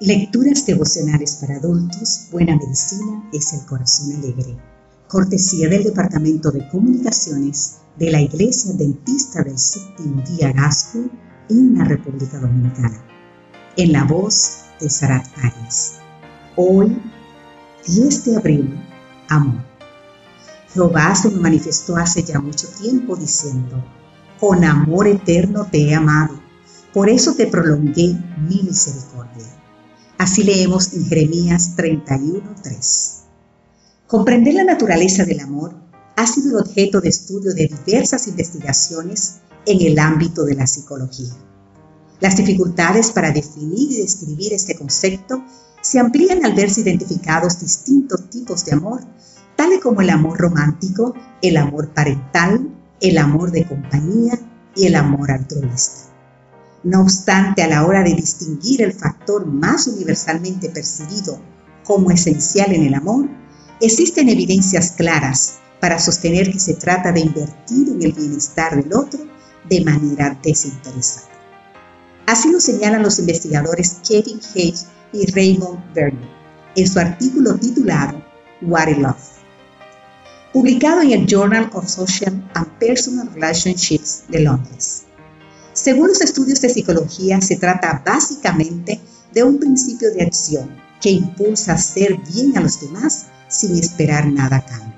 Lecturas devocionales para adultos, Buena Medicina es el Corazón Alegre. Cortesía del Departamento de Comunicaciones de la Iglesia Dentista del Séptimo Día Gasco en la República Dominicana. En la voz de Sarat Arias. Hoy, 10 de abril, amor. Jehová se me manifestó hace ya mucho tiempo diciendo, con amor eterno te he amado, por eso te prolongué mi misericordia. Así leemos en Jeremías 31:3. Comprender la naturaleza del amor ha sido el objeto de estudio de diversas investigaciones en el ámbito de la psicología. Las dificultades para definir y describir este concepto se amplían al verse identificados distintos tipos de amor, tales como el amor romántico, el amor parental, el amor de compañía y el amor altruista. No obstante, a la hora de distinguir el factor más universalmente percibido como esencial en el amor, existen evidencias claras para sostener que se trata de invertir en el bienestar del otro de manera desinteresada. Así lo señalan los investigadores Kevin Hayes y Raymond Vernon en su artículo titulado What is Love, publicado en el Journal of Social and Personal Relationships de Londres. Según los estudios de psicología, se trata básicamente de un principio de acción que impulsa a hacer bien a los demás sin esperar nada a cambio.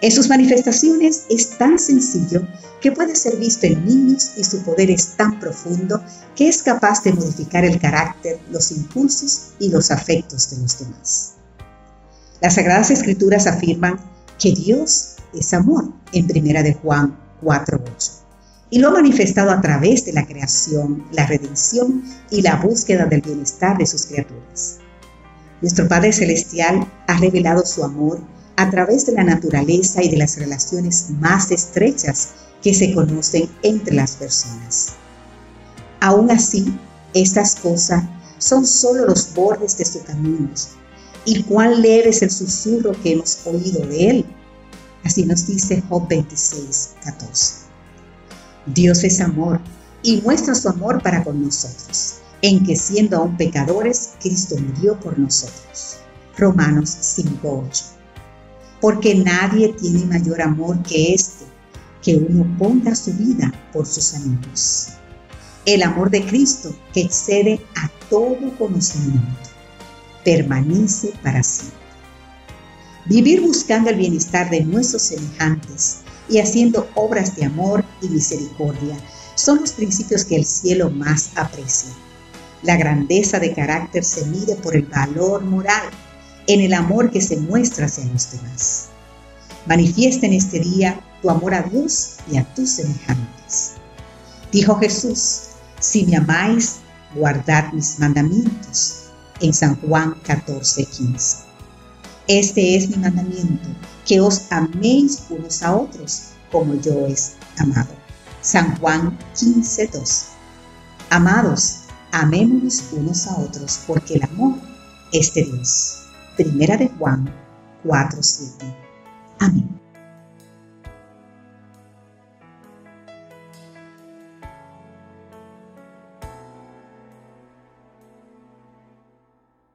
En sus manifestaciones es tan sencillo que puede ser visto en niños y su poder es tan profundo que es capaz de modificar el carácter, los impulsos y los afectos de los demás. Las Sagradas Escrituras afirman que Dios es amor en Primera de Juan 4:8 y lo ha manifestado a través de la creación, la redención y la búsqueda del bienestar de sus criaturas. Nuestro Padre Celestial ha revelado su amor a través de la naturaleza y de las relaciones más estrechas que se conocen entre las personas. Aún así, estas cosas son solo los bordes de sus caminos, y cuán leve es el susurro que hemos oído de él. Así nos dice Job 26, 14. Dios es amor y muestra su amor para con nosotros, en que siendo aún pecadores, Cristo murió por nosotros. Romanos 5, 8 porque nadie tiene mayor amor que este, que uno ponga su vida por sus amigos. El amor de Cristo, que excede a todo conocimiento, permanece para siempre. Vivir buscando el bienestar de nuestros semejantes y haciendo obras de amor y misericordia son los principios que el cielo más aprecia. La grandeza de carácter se mide por el valor moral en el amor que se muestra hacia los demás. Manifiesta en este día tu amor a Dios y a tus semejantes. Dijo Jesús, si me amáis, guardad mis mandamientos. En San Juan 14, 15. Este es mi mandamiento, que os améis unos a otros, como yo os amado. San Juan 15, 12. Amados, amémonos unos a otros, porque el amor es de Dios. Primera de Juan 4:7. Amén.